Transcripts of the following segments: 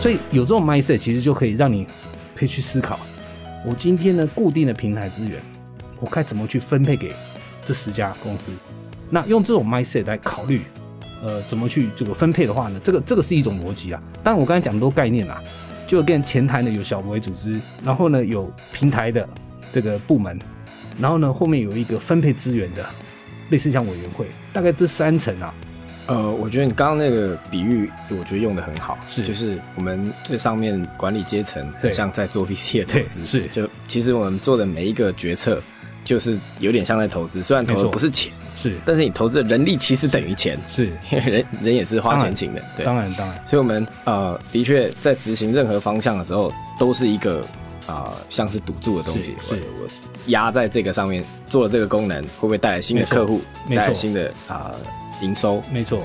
所以有这种 mindset，其实就可以让你可以去思考，我今天呢固定的平台资源，我该怎么去分配给这十家公司？那用这种 mindset 来考虑，呃，怎么去这个分配的话呢？这个这个是一种逻辑啊。当然，我刚才讲的都概念啦，就跟前台呢有小微组织，然后呢有平台的这个部门，然后呢后面有一个分配资源的，类似像委员会，大概这三层啊。呃，我觉得你刚刚那个比喻，我觉得用的很好，是。就是我们最上面管理阶层，很像在做 VC 的投资，是。就其实我们做的每一个决策，就是有点像在投资，虽然投的不是钱，是，但是你投资的人力其实等于钱，是，因 为人人也是花钱请的，对，当然当然，所以我们呃的确在执行任何方向的时候，都是一个啊像是赌注的东西，是我压在这个上面做了这个功能，会不会带来新的客户，带来新的啊？营收没错。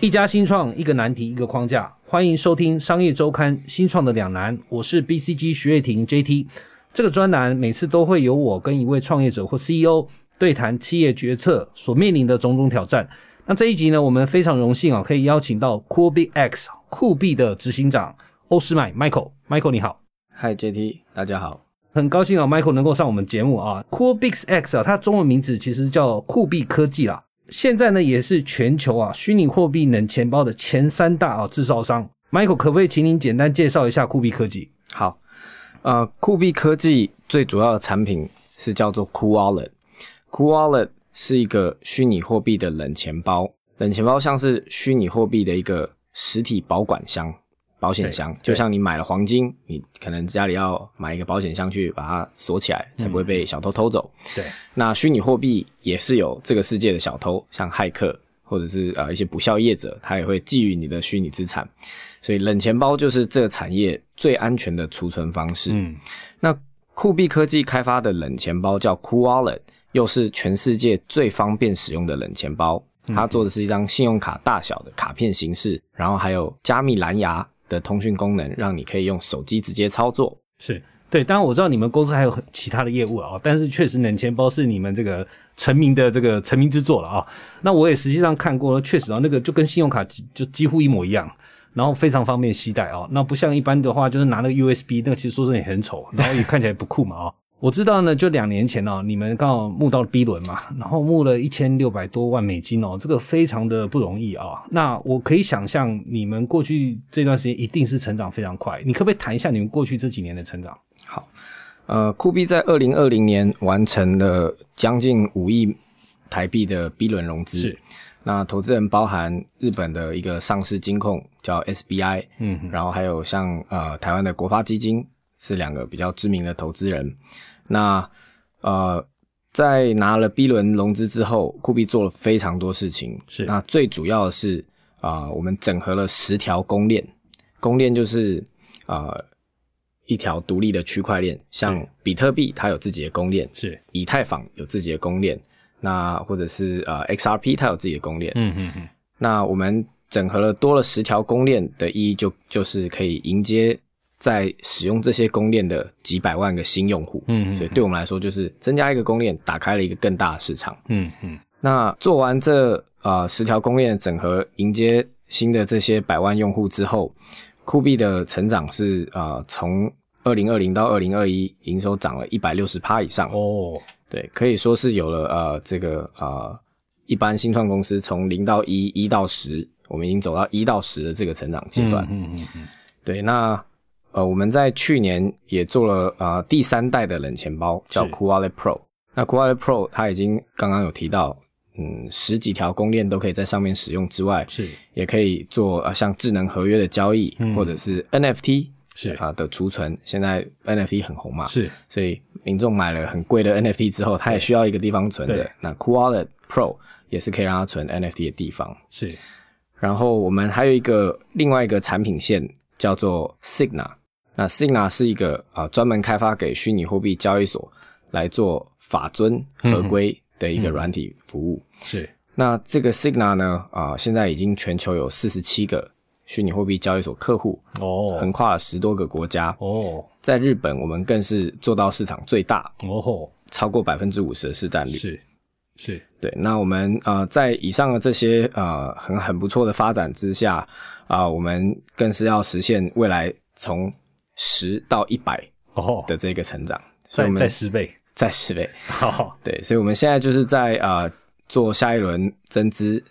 一家新创，一个难题，一个框架。欢迎收听《商业周刊》新创的两难。我是 BCG 徐月婷 JT。这个专栏每次都会有我跟一位创业者或 CEO 对谈企业决策所面临的种种挑战。那这一集呢，我们非常荣幸啊，可以邀请到 CoolBX 酷币的执行长欧诗买 Michael。Michael 你好。Hi JT，大家好。很高兴啊，Michael 能够上我们节目啊。CoolBix X 啊，它中文名字其实叫酷币科技啦。现在呢，也是全球啊虚拟货币冷钱包的前三大啊制造商。Michael 可不可以请您简单介绍一下酷币科技？好，呃，酷币科技最主要的产品是叫做 Cool Wallet。Cool Wallet 是一个虚拟货币的冷钱包，冷钱包像是虚拟货币的一个实体保管箱。保险箱就像你买了黄金，你可能家里要买一个保险箱去把它锁起来，才不会被小偷偷走。对，那虚拟货币也是有这个世界的小偷，像骇客或者是呃一些不孝业者，他也会觊觎你的虚拟资产。所以冷钱包就是这个产业最安全的储存方式。嗯，那酷币科技开发的冷钱包叫 Cool Wallet，又是全世界最方便使用的冷钱包。它做的是一张信用卡大小的卡片形式，然后还有加密蓝牙。的通讯功能，让你可以用手机直接操作。是对，当然我知道你们公司还有其他的业务啊，但是确实冷钱包是你们这个成名的这个成名之作了啊。那我也实际上看过，确实啊，那个就跟信用卡就几乎一模一样，然后非常方便携带啊。那不像一般的话，就是拿那个 USB，那个其实说真的也很丑，然后也看起来不酷嘛啊。我知道呢，就两年前哦，你们刚好募到了 B 轮嘛，然后募了一千六百多万美金哦，这个非常的不容易啊。那我可以想象，你们过去这段时间一定是成长非常快。你可不可以谈一下你们过去这几年的成长？好，呃，酷币在二零二零年完成了将近五亿台币的 B 轮融资，是。那投资人包含日本的一个上市金控叫 SBI，嗯，然后还有像呃台湾的国发基金是两个比较知名的投资人。那呃，在拿了 B 轮融资之后，酷币做了非常多事情。是，那最主要的是啊，我们整合了十条公链，公链就是啊一条独立的区块链，像比特币它有自己的公链，是以太坊有自己的公链，那或者是呃 XRP 它有自己的公链。嗯嗯嗯。那我们整合了多了十条公链的意义，就就是可以迎接。在使用这些公链的几百万个新用户，嗯，所以对我们来说，就是增加一个公链，打开了一个更大的市场，嗯嗯。那做完这呃十条公链整合，迎接新的这些百万用户之后，酷币的成长是呃从二零二零到二零二一，营收涨了一百六十趴以上。哦，对，可以说是有了呃这个呃一般新创公司从零到一，一到十，我们已经走到一到十的这个成长阶段，嗯嗯嗯，对，那。呃，我们在去年也做了呃第三代的冷钱包，叫 Cool Wallet Pro。那 Cool Wallet Pro 它已经刚刚有提到，嗯，十几条公链都可以在上面使用之外，是也可以做呃像智能合约的交易，或者是 NFT 是啊的储存。现在 NFT 很红嘛，是，所以民众买了很贵的 NFT 之后，他也需要一个地方存的。那 Cool Wallet Pro 也是可以让它存 NFT 的地方。是，然后我们还有一个另外一个产品线叫做 Signa。那 Signa 是一个啊专门开发给虚拟货币交易所来做法遵合规的一个软体服务。是。那这个 Signa 呢啊，现在已经全球有四十七个虚拟货币交易所客户哦，横跨了十多个国家哦。在日本，我们更是做到市场最大哦，超过百分之五十的市占率。是。是对。那我们呃在以上的这些呃很很不错的发展之下啊，我们更是要实现未来从十到一百哦的这个成长，所以我们再再十倍，再十倍。好，对，所以我们现在就是在呃做下一轮增资，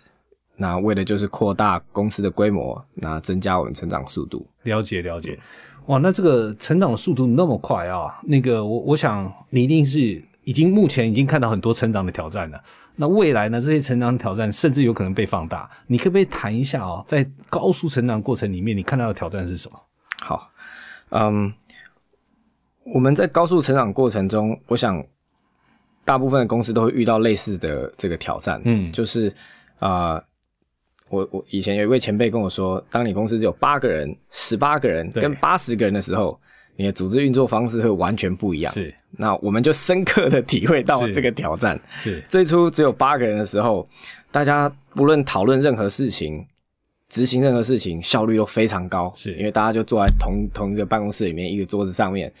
那为的就是扩大公司的规模，那增加我们成长速度。了解了解。哇，那这个成长速度那么快啊！那个我我想你一定是已经目前已经看到很多成长的挑战了。那未来呢？这些成长挑战甚至有可能被放大。你可不可以谈一下哦，在高速成长过程里面，你看到的挑战是什么？好，嗯，我们在高速成长过程中，我想大部分的公司都会遇到类似的这个挑战。嗯就是啊、呃我我以前有一位前辈跟我说，当你公司只有八个人、十八个人跟八十个人的时候，你的组织运作方式会完全不一样。是那我们就深刻的体会到这个挑战。是最初只有八个人的时候，大家不论讨论任何事情、执行任何事情，效率都非常高，是因为大家就坐在同同一个办公室里面，一个桌子上面，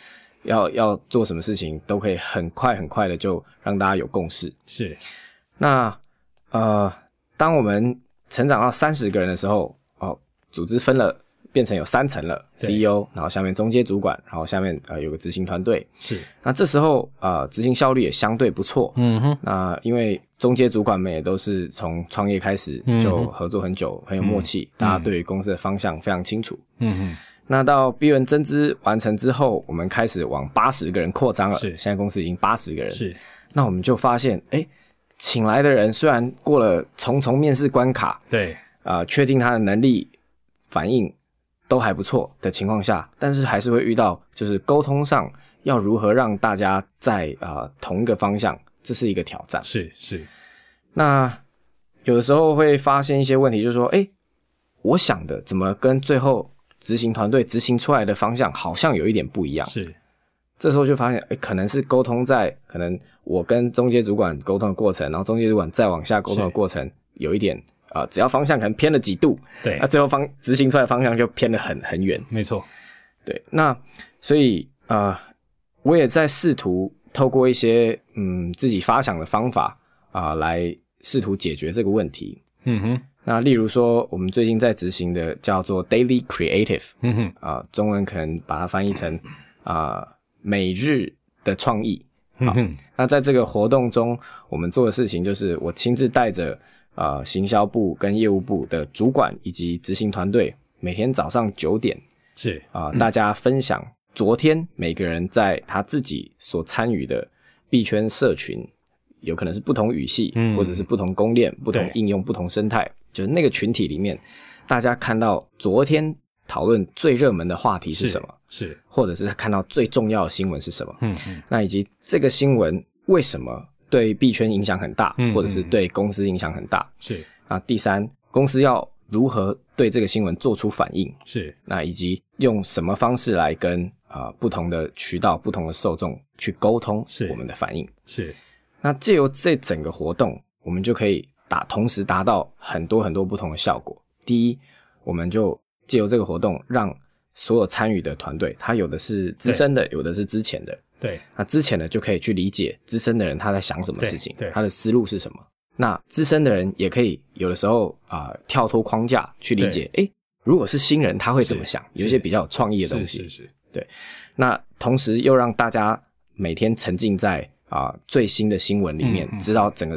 要要做什么事情都可以很快很快的就让大家有共识。是那呃，当我们成长到三十个人的时候，哦，组织分了。变成有三层了，CEO，然后下面中阶主管，然后下面呃有个执行团队。是，那这时候呃执行效率也相对不错，嗯哼，那因为中阶主管们也都是从创业开始嗯就合作很久，很有默契，大家对于公司的方向非常清楚。嗯哼，那到 B 轮增资完成之后，我们开始往八十个人扩张了。是。现在公司已经八十个人。是。那我们就发现，哎，请来的人虽然过了重重面试关卡，对，啊，确定他的能力、反应都还不错的情况下，但是还是会遇到就是沟通上要如何让大家在啊、呃同一个方向，这是一个挑战。是是，那有的时候会发现一些问题，就是说，哎，我想的怎么跟最后执行团队执行出来的方向好像有一点不一样。是这时候就发现，哎，可能是沟通在可能我跟中介主管沟通的过程，然后中介主管再往下沟通的是过程有一点啊、呃只要方向可能偏了几度，对那、，最后方执行出来的方向就偏得很很远。没错，对，那所以呃，我也在试图透过一些嗯自己发想的方法啊、来试图解决这个问题。嗯哼，那例如说，我们最近在执行的叫做 Daily Creative 嗯哼，啊、中文可能把它翻译成啊、每日的创意。嗯哼，那在这个活动中，我们做的事情就是我亲自带着呃行销部跟业务部的主管以及执行团队，每天早上九点。是啊、大家分享昨天每个人在他自己所参与的币圈社群，有可能是不同语系，嗯或者是不同公链、不同应用、不同生态，就是那个群体里面，大家看到昨天讨论最热门的话题是什么，是，或者是他看到最重要的新闻是什么，嗯嗯，那以及这个新闻为什么对币圈影响很大，嗯或者是对公司影响很大。是啊，第三，公司要如何对这个新闻做出反应？是那以及用什么方式来跟啊、不同的渠道、不同的受众去沟通是我们的反应？是，那借由这整个活动，我们就可以达同时达到很多很多不同的效果。第一，我们就借由这个活动，让所有参与的团队，他有的是资深的，有的是之前的，对，那之前呢就可以去理解资深的人他在想什么事情对对，他的思路是什么。那资深的人也可以有的时候啊、跳脱框架去理解，诶，如果是新人他会怎么想？有一些比较有创意的东西。是是是，那同时又让大家每天沉浸在啊、最新的新闻里面，嗯嗯知道整个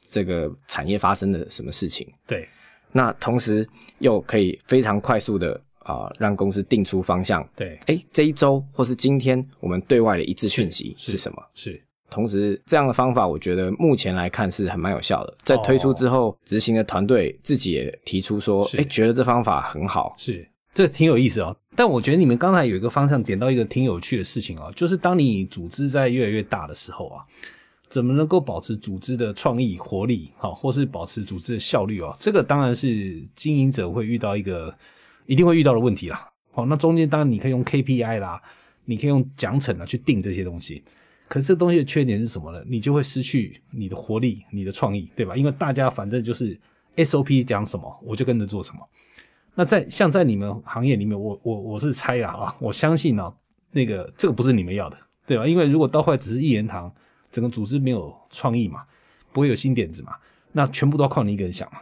这个产业发生的什么事情。对，那同时又可以非常快速的啊、让公司定出方向。对，哎，这一周或是今天我们对外的一致讯息是是什么？是同时，这样的方法我觉得目前来看是很蛮有效的。在推出之后，执行的团队自己也提出说，是哎，觉得这方法很好。是，这挺有意思哦。但我觉得你们刚才有一个方向点到一个挺有趣的事情哦，就是当你组织在越来越大的时候啊，怎么能够保持组织的创意活力，好，或是保持组织的效率哦？这个当然是经营者会遇到一个一定会遇到的问题啦。好，那中间当然你可以用 KPI 啦，你可以用奖惩啊去定这些东西。可是这东西的缺点是什么呢？你就会失去你的活力、你的创意，对吧？因为大家反正就是 SOP 讲什么，我就跟着做什么。那在像在你们行业里面，我我我是猜啦啊，我相信啊，那个这个不是你们要的，对吧？因为如果到后来只是一言堂，整个组织没有创意嘛，不会有新点子嘛，那全部都要靠你一个人想嘛。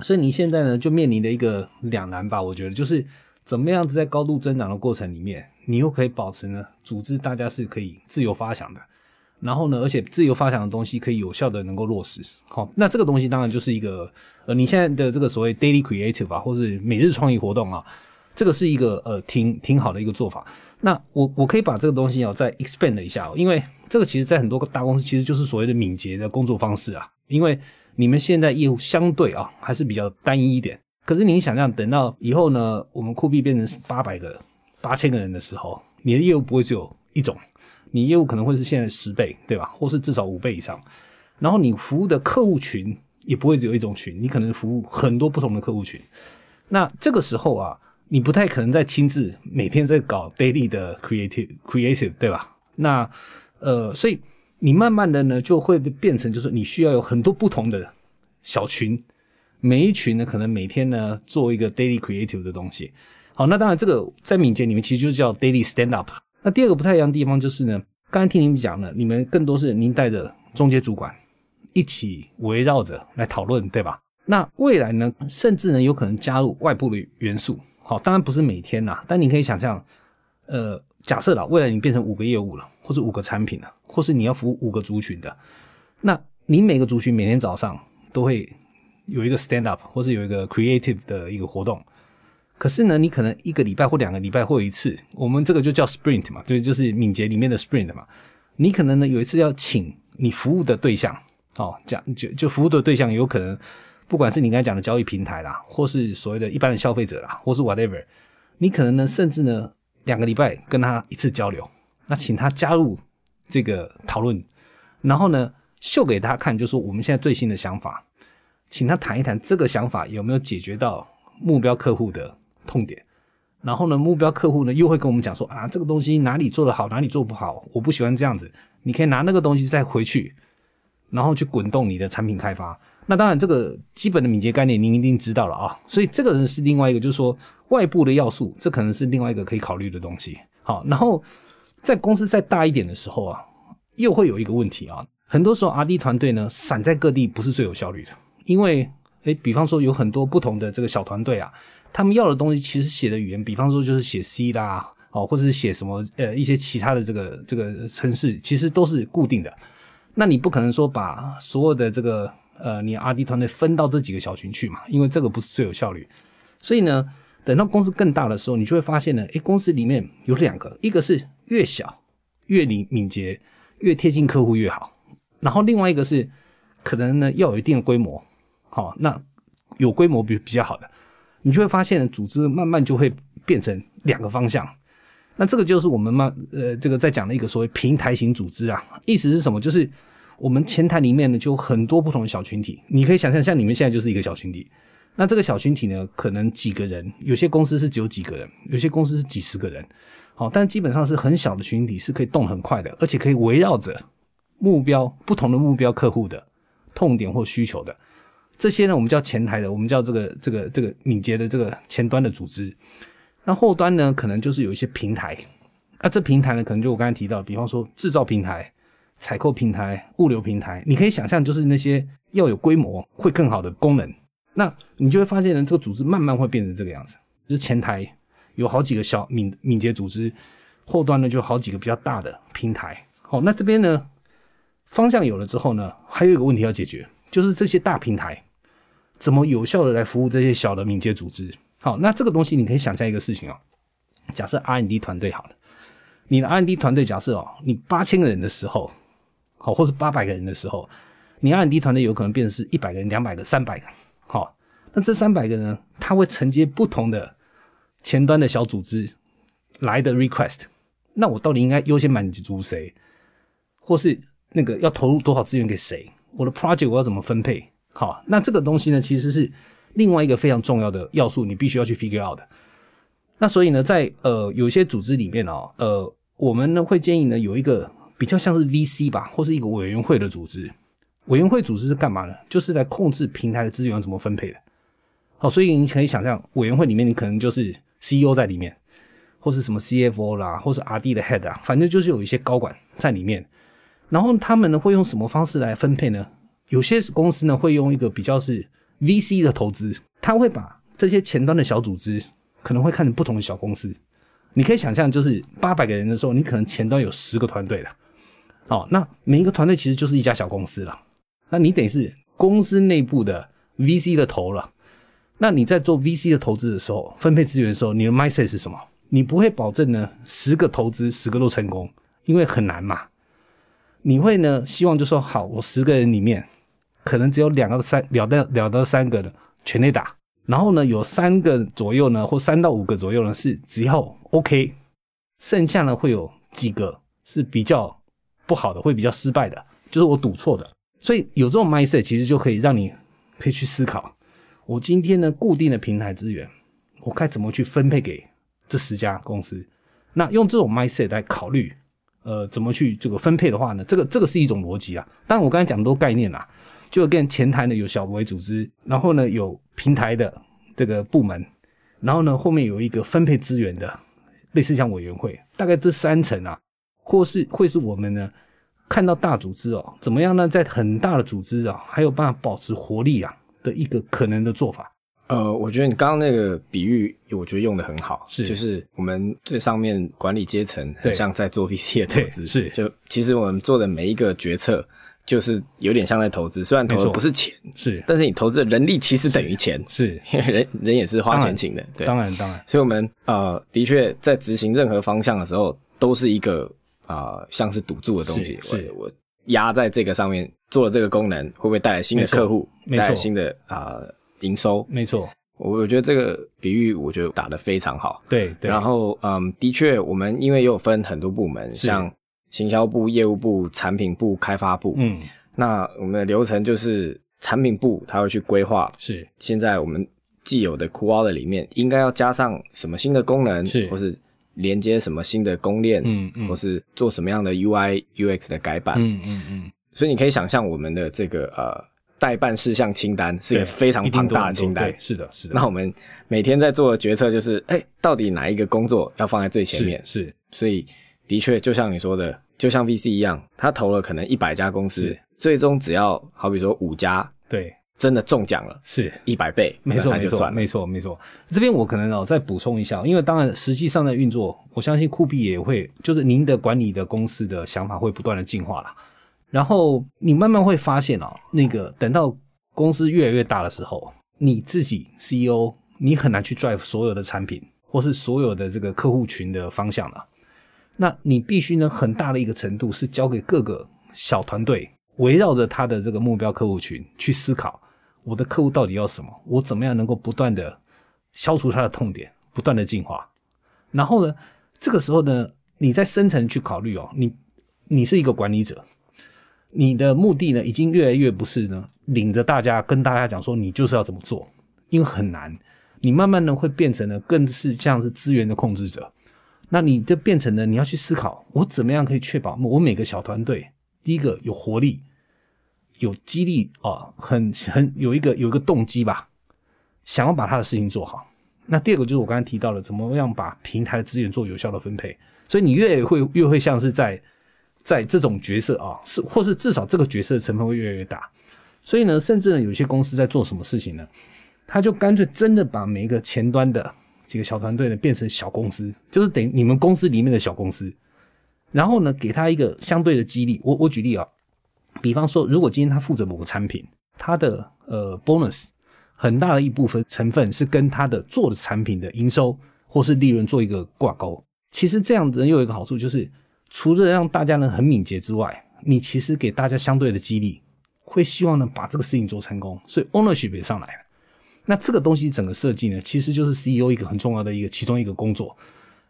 所以你现在呢，就面临的一个两难吧，我觉得就是怎么样子在高度增长的过程里面，你又可以保持呢，组织大家是可以自由发想的，然后呢，而且自由发想的东西可以有效的能够落实。好，那这个东西当然就是一个呃，你现在的这个所谓 daily creative 吧，或是每日创意活动啊，这个是一个呃挺挺好的一个做法。那我我可以把这个东西哦再 expand 一下，因为这个其实在很多大公司其实就是所谓的敏捷的工作方式啊。因为你们现在业务相对啊还是比较单一一点，可是你想象等到以后呢，我们酷币变成八百个、八千个人的时候，你的业务不会只有一种，你业务可能会是现在十倍，对吧？或是至少五倍以上。然后你服务的客户群也不会只有一种群，你可能服务很多不同的客户群。那这个时候啊。你不太可能再亲自每天在搞 daily 的 creative creative 对吧？那呃，所以你慢慢的呢就会变成，就是你需要有很多不同的小群，每一群呢可能每天呢做一个 daily creative 的东西。好，那当然这个在敏捷里面其实就叫 daily stand up。那第二个不太一样的地方就是呢，刚才听您讲了，你们更多是您带着中介主管一起围绕着来讨论，对吧？那未来呢，甚至呢有可能加入外部的元素。好，当然不是每天呐，但你可以想象，呃，假设了未来你变成五个业务了，或是五个产品了，或是你要服务五个族群的，那你每个族群每天早上都会有一个 stand up，或是有一个 creative 的一个活动。可是呢，你可能一个礼拜或两个礼拜或一次，我们这个就叫 sprint 嘛，就就是敏捷里面的 sprint 嘛。你可能呢有一次要请你服务的对象，哦，讲就就服务的对象有可能。不管是你刚才讲的交易平台啦，或是所谓的一般的消费者啦，或是 whatever，你可能呢，甚至呢，两个礼拜跟他一次交流，那请他加入这个讨论，然后呢，秀给他看，就说我们现在最新的想法，请他谈一谈这个想法有没有解决到目标客户的痛点，然后呢，目标客户呢又会跟我们讲说啊，这个东西哪里做得好，哪里做不好，我不喜欢这样子，你可以拿那个东西再回去，然后去滚动你的产品开发。那当然，这个基本的敏捷概念您一定知道了啊，所以这个人是另外一个，就是说外部的要素，这可能是另外一个可以考虑的东西。好，然后在公司再大一点的时候啊，又会有一个问题啊，很多时候 R D 团队呢散在各地不是最有效率的，因为诶，比方说有很多不同的这个小团队啊，他们要的东西其实写的语言，比方说就是写 C 啦，哦，或者是写什么呃一些其他的这个这个程式，其实都是固定的，那你不可能说把所有的这个。呃，你 R D 团队分到这几个小群去嘛？因为这个不是最有效率，所以呢，等到公司更大的时候，你就会发现呢，诶，公司里面有两个，一个是越小越敏敏捷，越贴近客户越好，然后另外一个是可能呢要有一定的规模，好，那有规模比比较好的，你就会发现组织慢慢就会变成两个方向，那这个就是我们慢呃这个在讲的一个所谓平台型组织啊，意思是什么？就是。我们前台里面呢，就很多不同的小群体。你可以想象，像你们现在就是一个小群体。那这个小群体呢，可能几个人，有些公司是只有几个人，有些公司是几十个人。好，但基本上是很小的群体，是可以动很快的，而且可以围绕着目标不同的目标客户的痛点或需求的这些呢，我们叫前台的，我们叫这个这个这个敏捷的这个前端的组织。那后端呢，可能就是有一些平台。那这平台呢，可能就我刚才提到，比方说制造平台。采购平台、物流平台，你可以想象，就是那些要有规模、会更好的功能，那你就会发现呢，这个组织慢慢会变成这个样子。就是前台有好几个小敏敏捷组织，后端呢就好几个比较大的平台。好，那这边呢方向有了之后呢，还有一个问题要解决，就是这些大平台怎么有效的来服务这些小的敏捷组织。好，那这个东西你可以想象一个事情哦，假设 R&D 团队好了，你的 R&D 团队假设哦，你八千个人的时候。好，或是八百个人的时候，你 R&D 团队有可能变成是一百个人、两百个、三百个。好，那这三百个人，他会承接不同的前端的小组织来的 request。那我到底应该优先满足谁，或是那个要投入多少资源给谁？我的 project 我要怎么分配？好，那这个东西呢，其实是另外一个非常重要的要素，你必须要去 figure out 的。那所以呢，在呃有些组织里面哦，呃，我们呢会建议呢有一个。比较像是 VC 吧，或是一个委员会的组织。委员会组织是干嘛呢？就是来控制平台的资源怎么分配的。好，所以你可以想象，委员会里面你可能就是 CEO 在里面，或是什么 CFO 啦，或是 RD 的 Head 啊，反正就是有一些高管在里面。然后他们呢会用什么方式来分配呢？有些公司呢会用一个比较是 VC 的投资，他会把这些前端的小组织可能会看成不同的小公司。你可以想象，就是八百个人的时候，你可能前端有十个团队了。哦，那每一个团队其实就是一家小公司了。那你等于是公司内部的 VC 的头了。那你在做 VC 的投资的时候，分配资源的时候，你的 mindset 是什么？你不会保证呢十个投资十个都成功，因为很难嘛。你会呢希望就说好，我十个人里面可能只有两个三了到了到三个的全力打，然后呢有三个左右呢或三到五个左右呢是只要 OK，剩下呢会有几个是比较不好的，会比较失败的，就是我赌错的。所以有这种 mindset 其实就可以让你可以去思考。我今天呢，固定的平台资源，我该怎么去分配给这十家公司？那用这种 mindset 来考虑，呃，怎么去这个分配的话呢？这个这个是一种逻辑啊。当然，我刚才讲的都概念啦，就跟前台呢有小微组织，然后呢有平台的这个部门，然后呢后面有一个分配资源的类似像委员会，大概这三层啊，或是会是我们呢看到大组织哦，怎么样呢？在很大的组织啊，还有办法保持活力啊。的一个可能的做法，呃，我觉得你刚刚那个比喻，我觉得用的很好，是。就是我们最上面管理阶层很像在做 VC 的投资，是。就其实我们做的每一个决策，就是有点像在投资，虽然投的不是钱，是，但是你投资的人力其实等于钱，是，因 为人人也是花钱请的，对，当然当然，所以我们呃的确在执行任何方向的时候，都是一个啊像是赌注的东西，是我。压在这个上面做了这个功能，会不会带来新的客户，带来新的啊营收？没错，我我觉得这个比喻我觉得打得非常好。对，对然后嗯，的确，我们因为有分很多部门，像行销部、业务部、产品部、开发部，嗯，那我们的流程就是产品部他会去规划，是现在我们既有的 q u a l 里面应该要加上什么新的功能，是或是。连接什么新的公链，嗯嗯，或是做什么样的 UI UX 的改版，嗯嗯嗯，所以你可以想象我们的这个呃代办事项清单是一个非常庞大的清单，是的，是的。那我们每天在做的决策就是，哎，到底哪一个工作要放在最前面？是，所以的确就像你说的，就像 VC 一样，他投了可能一百家公司，最终只要好比说五家，对。真的中奖了，是一百倍，没错没错没错没错。这边我可能哦再补充一下，因为当然实际上在运作，我相信酷币也会，就是您的管理的公司的想法会不断的进化了。然后你慢慢会发现哦，那个等到公司越来越大的时候，你自己 CEO 你很难去 drive 所有的产品或是所有的这个客户群的方向了。那你必须呢很大的一个程度是交给各个小团队，围绕着他的这个目标客户群去思考。我的客户到底要什么？我怎么样能够不断的消除他的痛点，不断的进化？然后呢，这个时候呢，你在深层去考虑哦，你你是一个管理者，你的目的呢，已经越来越不是呢，领着大家跟大家讲说你就是要怎么做，因为很难，你慢慢的会变成了更是像是资源的控制者，那你就变成了你要去思考，我怎么样可以确保我每个小团队第一个有活力。有激励啊，很很有一个有一个动机吧，想要把他的事情做好。那第二个就是我刚才提到了，怎么样把平台的资源做有效的分配。所以你越会越会像是在在这种角色啊，是或是至少这个角色的成分会越来越大。所以呢，甚至呢，有些公司在做什么事情呢？他就干脆真的把每一个前端的几个小团队呢变成小公司，就是等于你们公司里面的小公司，然后呢，给他一个相对的激励。我我举例啊。比方说，如果今天他负责某个产品，他的呃 bonus 很大的一部分成分是跟他的做的产品的营收或是利润做一个挂钩。其实这样子又有一个好处，就是除了让大家呢很敏捷之外，你其实给大家相对的激励，会希望呢把这个事情做成功，所以 ownership 也上来了。那这个东西整个设计呢，其实就是 CEO 一个很重要的一个其中一个工作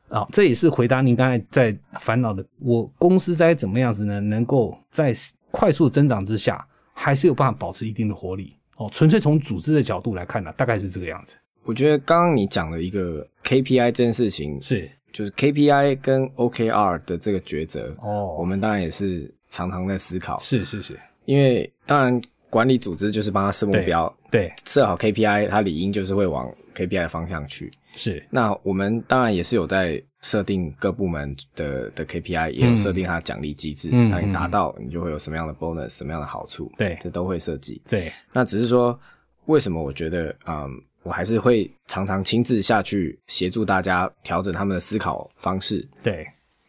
啊。这也是回答您刚才在烦恼的，我公司该怎么样子呢？能够在快速增长之下，还是有办法保持一定的活力哦。纯粹从组织的角度来看呢，大概是这个样子。我觉得刚刚你讲的一个 KPI 这件事情是，就是 KPI 跟 OKR 的这个抉择哦。我们当然也是常常在思考，是是是，因为当然管理组织就是帮他设目标，对，设好 KPI，他理应就是会往 KPI 的方向去。是，那我们当然也是有在设定各部门的的 KPI，也有设定它的奖励机制。嗯当你达到，你就会有什么样的 bonus，什么样的好处，对。这都会设计。对，那只是说，为什么我觉得，嗯，我还是会常常亲自下去协助大家调整他们的思考方式对，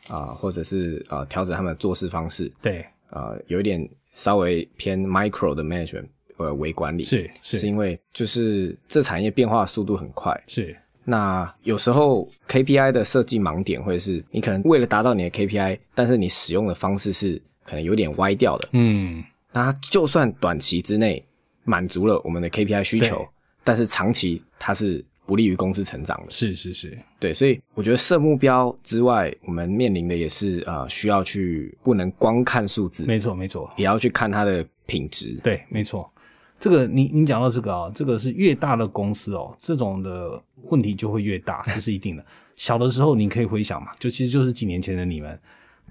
啊、或者是呃调整他们的做事方式，对，呃，有一点稍微偏 micro 的 management 呃为管理，是是。是因为就是这产业变化速度很快，是，那有时候 KPI 的设计盲点会是你可能为了达到你的 KPI，但是你使用的方式是可能有点歪掉的。嗯，那它就算短期之内满足了我们的 KPI 需求，但是长期它是不利于公司成长的。是是是，对，所以我觉得设目标之外，我们面临的也是呃需要去不能光看数字，没错没错，也要去看它的品质。对，没错。这个你你讲到这个啊，这个是越大的公司哦，这种的问题就会越大，这是一定的。小的时候你可以回想嘛，就其实就是几年前的你们，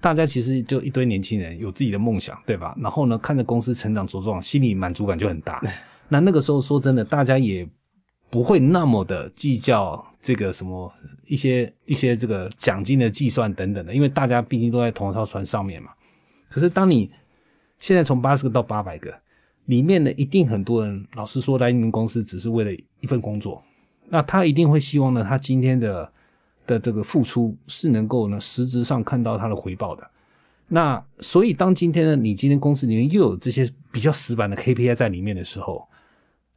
大家其实就一堆年轻人有自己的梦想，对吧？然后呢，看着公司成长茁壮，心里满足感就很大。那那个时候说真的，大家也不会那么的计较这个什么一些一些这个奖金的计算等等的，因为大家毕竟都在同一条船上面嘛。可是当你现在从八十个到八百个，里面呢，一定很多人，老实说，来你们公司只是为了一份工作，那他一定会希望呢，他今天的的这个付出是能够呢实质上看到他的回报的。那所以，当今天呢，你今天公司里面又有这些比较死板的 KPI 在里面的时候，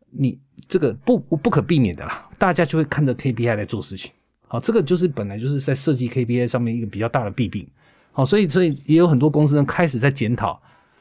你这个不不可避免的啦，大家就会看着 KPI 来做事情。好，这个就是本来就是在设计 KPI 上面一个比较大的弊病。好，所以所以也有很多公司呢开始在检讨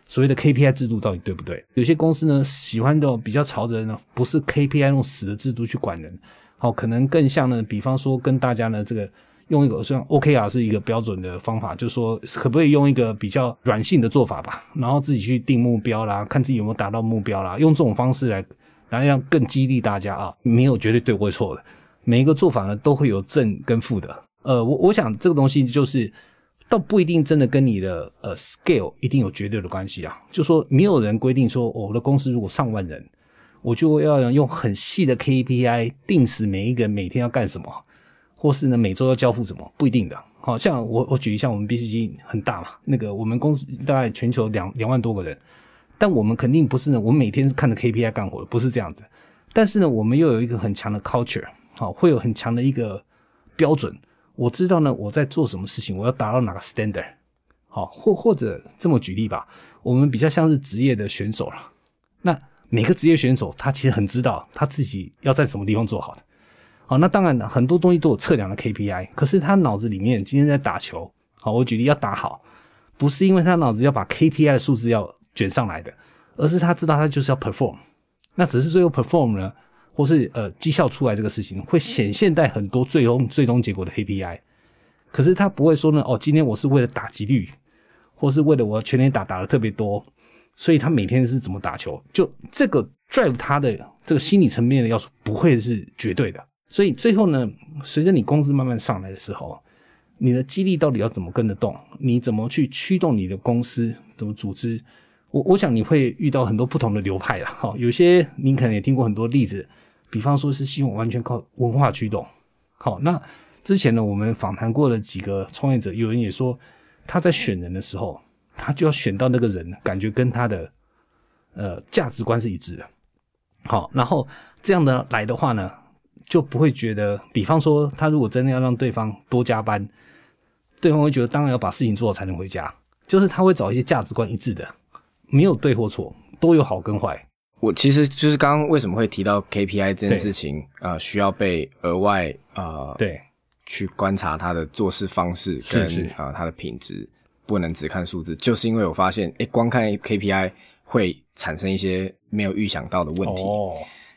所谓的 KPI 制度到底对不对。有些公司呢喜欢的比较朝着呢不是 KPI 那种死的制度去管人，好，可能更像呢，比方说跟大家呢这个用一个像 OKR 是一个标准的方法，就是说可不可以用一个比较软性的做法吧，然后自己去定目标啦，看自己有没有达到目标啦，用这种方式来来让更激励大家啊，没有绝对对或错的，每一个做法呢都会有正跟负的。呃，我我想这个东西就是。倒不一定真的跟你的呃 scale 一定有绝对的关系啊，就说没有人规定说、我的公司如果上万人，我就要用很细的 KPI 定死每一个人每天要干什么，或是呢每周要交付什么，不一定的。好像我我举一下，我们 BCG 很大嘛，那个我们公司大概全球两两万多个人，但我们肯定不是呢，我们每天是看着 KPI 干活的，不是这样子。但是呢，我们又有一个很强的 culture，好，会有很强的一个标准。我知道呢，我在做什么事情，我要达到哪个 standard，好，或或者这么举例吧，我们比较像是职业的选手了。那每个职业选手，他其实很知道他自己要在什么地方做好的。好，那当然很多东西都有测量的 KPI，可是他脑子里面今天在打球，好，我举例要打好，不是因为他脑子要把 KPI 的数字要卷上来的，而是他知道他就是要 perform。那只是最后 perform 呢？或是呃绩效出来这个事情，会显现在很多最终最终结果的 KPI，可是他不会说呢，哦，今天我是为了打击率，或是为了我全年打打的特别多，所以他每天是怎么打球，就这个 drive 他的这个心理层面的要素不会是绝对的，所以最后呢，随着你公司慢慢上来的时候，你的激励到底要怎么跟得动？你怎么去驱动你的公司？怎么组织？我我想你会遇到很多不同的流派了，哈，有些你可能也听过很多例子。比方说是希望完全靠文化驱动，好，那之前呢，我们访谈过的几个创业者，有人也说他在选人的时候，他就要选到那个人，感觉跟他的呃价值观是一致的，好，然后这样的来的话呢，就不会觉得，比方说他如果真的要让对方多加班，对方会觉得当然要把事情做好才能回家，就是他会找一些价值观一致的，没有对或错，都有好跟坏。我其实就是刚刚为什么会提到 KPI 这件事情，呃，需要被额外呃对。去观察他的做事方式跟是。是呃他的品质，不能只看数字，就是因为我发现，哎，光看 KPI 会产生一些没有预想到的问题，哦，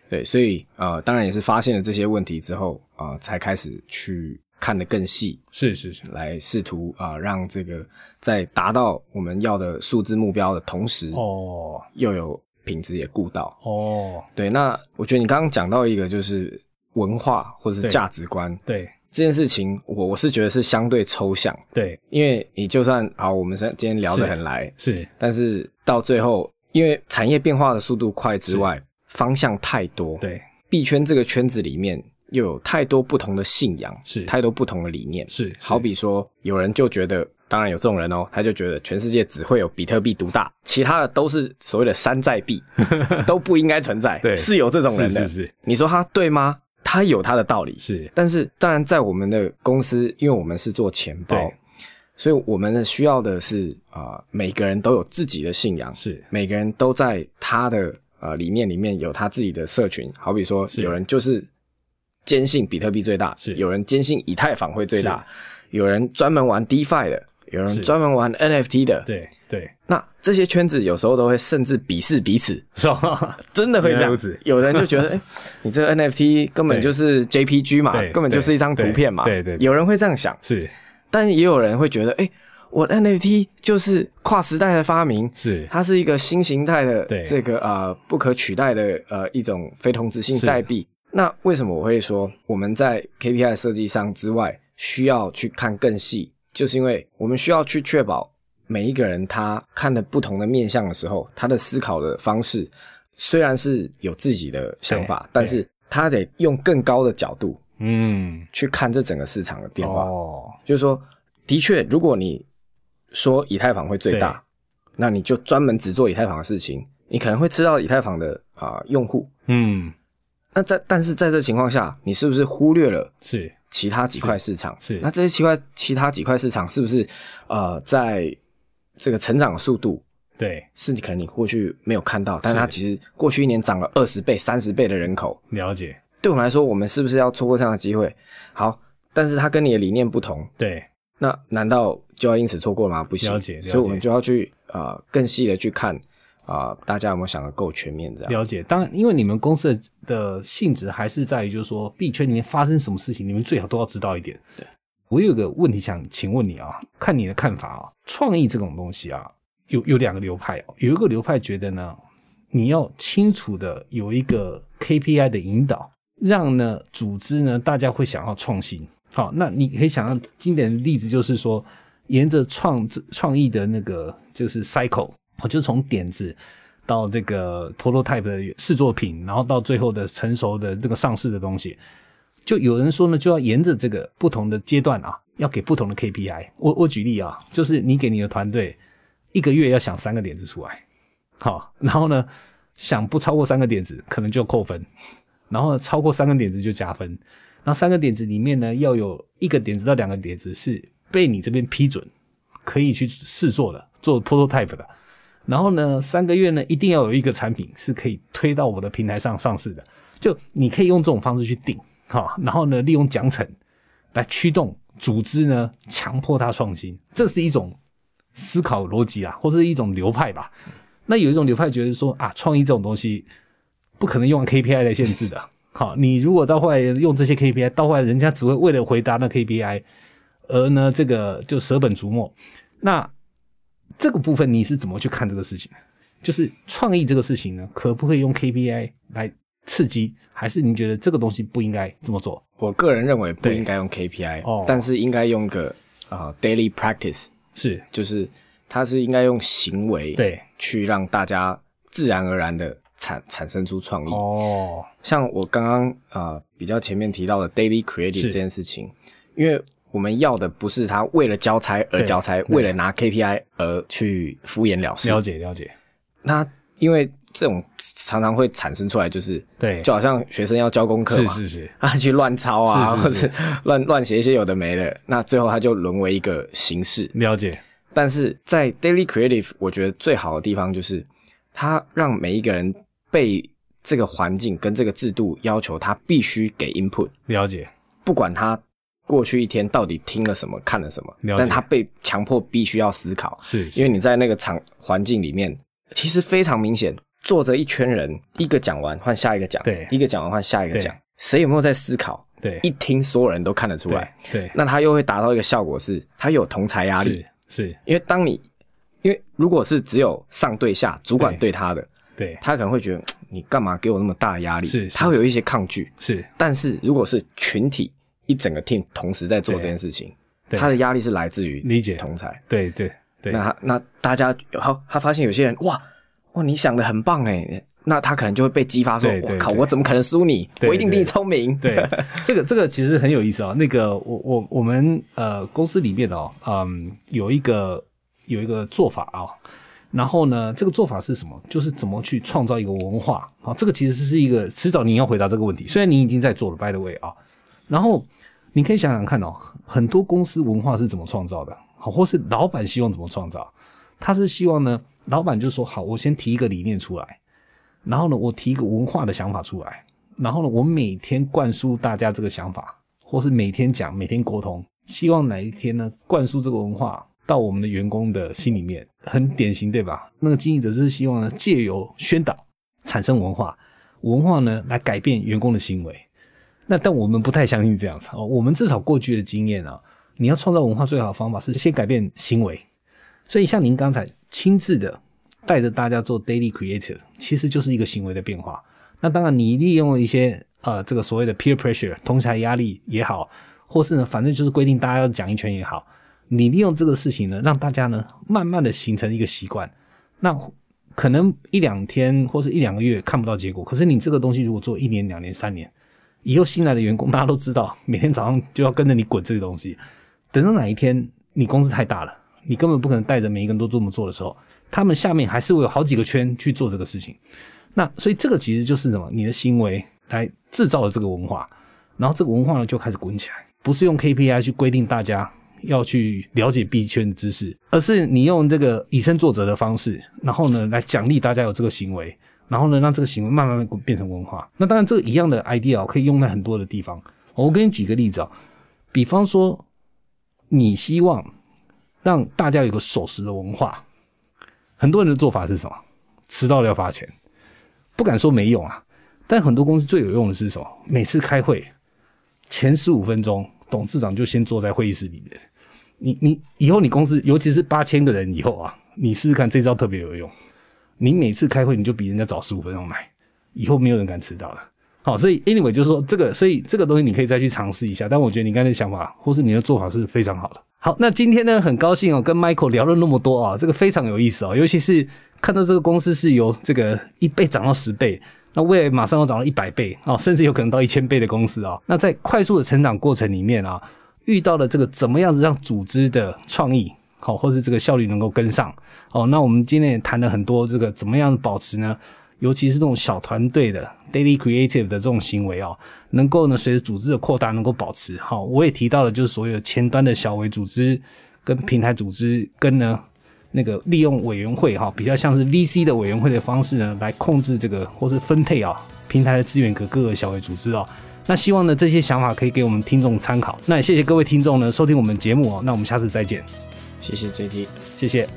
对，所以呃，当然也是发现了这些问题之后啊、呃，才开始去看得更细，是是是，来试图啊、呃、让这个在达到我们要的数字目标的同时，哦。又有。品质也顾到。哦，对，那我觉得你刚刚讲到一个就是文化或者是价值观，对。这件事情，我我是觉得是相对抽象，对，因为你就算好，我们是今天聊得很来，是，但是到最后，因为产业变化的速度快之外，方向太多，对，币圈这个圈子里面，又有太多不同的信仰，是太多不同的理念，是好比说，有人就觉得，当然有这种人哦，他就觉得全世界只会有比特币独大，其他的都是所谓的山寨币，都不应该存在。对是有这种人的。是是是你说他对吗？他有他的道理，是但是当然在我们的公司，因为我们是做钱包，所以我们呢需要的是啊、呃每个人都有自己的信仰，是每个人都在他的呃理念里面有他自己的社群，好比说有人就是坚信比特币最大，是有人坚信以太坊会最大，有人专门玩 DeFi 的，有人专门玩 NFT 的，对对，那这些圈子有时候都会甚至鄙视彼此，是吧？真的会这样。原来如此。有人就觉得，哎、你这个 NFT 根本就是 JPG 嘛，根本就是一张图片嘛。对对对有人会这样想，是。但也有人会觉得，哎、我 NFT 就是跨时代的发明，是。它是一个新形态的对。这个呃不可取代的呃一种非同质性代币。那为什么我会说我们在 KPI 设计上之外需要去看更细？就是因为我们需要去确保每一个人他看的不同的面向的时候，他的思考的方式虽然是有自己的想法，但是他得用更高的角度嗯去看这整个市场的变化。哦就是说，的确，如果你说以太坊会最大，那你就专门只做以太坊的事情，你可能会吃到以太坊的啊、用户。嗯那在但是在这情况下，你是不是忽略了是。其他几块市场？是是。那这些奇怪其他几块市场是不是呃在这个成长的速度对。是你可能你过去没有看到，但是它其实过去一年涨了二十倍、三十倍的人口，了解。对我们来说，我们是不是要错过这样的机会？好，但是它跟你的理念不同，对。那难道就要因此错过了吗？不行，了解了解。所以我们就要去呃更细的去看啊、大家有没有想的够全面这样？了解。当然，因为你们公司的的性质还是在于，就是说币圈里面发生什么事情，你们最好都要知道一点。对，我有个问题想请问你啊，看你的看法啊，创意这种东西啊，有有两个流派哦，有一个流派觉得呢，你要清楚的有一个 KPI 的引导，让呢组织呢大家会想要创新。好，那你可以想象经典的例子就是说，沿着创创意的那个就是 cycle，我就从点子到这个 prototype 的试作品，然后到最后的成熟的这个上市的东西，就有人说呢，就要沿着这个不同的阶段啊，要给不同的 KPI。我我举例啊，就是你给你的团队一个月要想三个点子出来，好，然后呢想不超过三个点子，可能就扣分，然后超过三个点子就加分。然后三个点子里面呢，要有一个点子到两个点子是被你这边批准，可以去试做的，做 prototype 的。然后呢，三个月呢，一定要有一个产品是可以推到我的平台上上市的。就你可以用这种方式去定，哈，然后呢，利用奖惩来驱动组织呢，强迫它创新，这是一种思考逻辑啊，或是一种流派吧。那有一种流派觉得说啊，创意这种东西不可能用 KPI 来限制的。好，你如果到后来用这些 KPI，到后来人家只会为了回答那 KPI，而呢，这个就舍本逐末。那这个部分你是怎么去看这个事情？就是创意这个事情呢，可不可以用 KPI 来刺激？还是你觉得这个东西不应该这么做？我个人认为不对应该用 KPI，哦但是应该用个啊、daily practice，是就是它是应该用行为对去让大家自然而然的产产生出创意。哦，像我刚刚呃比较前面提到的 daily creative 是这件事情，因为我们要的不是他为了交差而交差，对。为了拿 KPI 而去敷衍了事。了解了解，那因为这种常常会产生出来，就是对，就好像学生要交功课嘛，是是是，啊去乱抄啊，是是是。或者乱 乱写一些有的没的，那最后他就沦为一个形式。了解，但是在 daily creative，我觉得最好的地方就是它让每一个人被这个环境跟这个制度要求他必须给 input，了解，不管他过去一天到底听了什么、看了什么，但他被强迫必须要思考，是，因为你在那个场环境里面，其实非常明显，坐着一圈人，一个讲完换下一个讲，对。一个讲完换下一个讲，谁有没有在思考？对。一听所有人都看得出来，对对，那他又会达到一个效果是，他有同才压力，是是，因为当你，因为如果是只有上对下，主管对。对他的，对。他可能会觉得你干嘛给我那么大的压力？是是他会有一些抗拒。是，但是如果是群体一整个 team 同时在做这件事情，对他的压力是来自于理解同才。对对对，那那大家好，他发现有些人哇哇，你想的很棒哎，那他可能就会被激发说：“对对我靠，我怎么可能输你？对我一定比你聪明。”对，这个这个其实很有意思啊、那个我我我们呃公司里面哦，嗯，有一个有一个做法啊、然后呢，这个做法是什么？就是怎么去创造一个文化啊、这个其实是一个迟早你要回答这个问题。虽然你已经在做了，by the way 啊，然后你可以想想看哦，很多公司文化是怎么创造的，好，或是老板希望怎么创造？他是希望呢，老板就说好，我先提一个理念出来，然后呢，我提一个文化的想法出来，然后呢，我每天灌输大家这个想法，或是每天讲、每天沟通，希望哪一天呢，灌输这个文化到我们的员工的心里面，很典型，对吧？那个经营者就是希望呢，借由宣导产生文化，文化呢来改变员工的行为。那但我们不太相信这样子哦，我们至少过去的经验啊，你要创造文化最好的方法是先改变行为。所以像您刚才亲自的带着大家做 daily creative，其实就是一个行为的变化。那当然，你利用一些呃这个所谓的 peer pressure 同侪压力也好，或是呢反正就是规定大家要讲一圈也好，你利用这个事情呢，让大家呢慢慢的形成一个习惯。那可能一两天或是一两个月看不到结果，可是你这个东西如果做一年、两年、三年，以后新来的员工大家都知道，每天早上就要跟着你滚这个东西。等到哪一天你公司太大了，你根本不可能带着每一个人都这么做的时候，他们下面还是会有好几个圈去做这个事情。那所以这个其实就是什么？你的行为来制造了这个文化，然后这个文化呢就开始滚起来，不是用 KPI 去规定大家要去了解币圈的知识，而是你用这个以身作则的方式，然后呢来奖励大家有这个行为，然后呢让这个行为慢慢变成文化。那当然这个一样的 idea 可以用在很多的地方。我给你举个例子啊，比方说你希望让大家有个守时的文化，很多人的做法是什么？迟到了要罚钱。不敢说没用啊，但很多公司最有用的是什么？每次开会前十五分钟，董事长就先坐在会议室里面。你你以后你公司，尤其是八千个人以后啊，你试试看这招特别有用。你每次开会你就比人家早十五分钟来，以后没有人敢迟到了。好，所以 anyway 就是说这个，所以这个东西你可以再去尝试一下。但我觉得你刚才的想法或是你的做法是非常好的。好，那今天呢，很高兴哦，跟 Michael 聊了那么多啊，这个非常有意思哦，尤其是看到这个公司是由这个一倍涨到十倍，那未来马上要涨到一百倍哦，甚至有可能到一千倍的公司啊、那在快速的成长过程里面啊，遇到了这个怎么样子让组织的创意好、或是这个效率能够跟上哦，那我们今天也谈了很多这个怎么样保持呢？尤其是这种小团队的 daily creative 的这种行为哦，能够呢随着组织的扩大能够保持好、我也提到了就是所有前端的小微组织跟平台组织跟呢那个利用委员会哈、比较像是 VC 的委员会的方式呢来控制这个或是分配啊、平台的资源给各个小微组织哦。那希望呢这些想法可以给我们听众参考。那也谢谢各位听众呢收听我们节目哦。那我们下次再见，谢谢 JT。谢谢。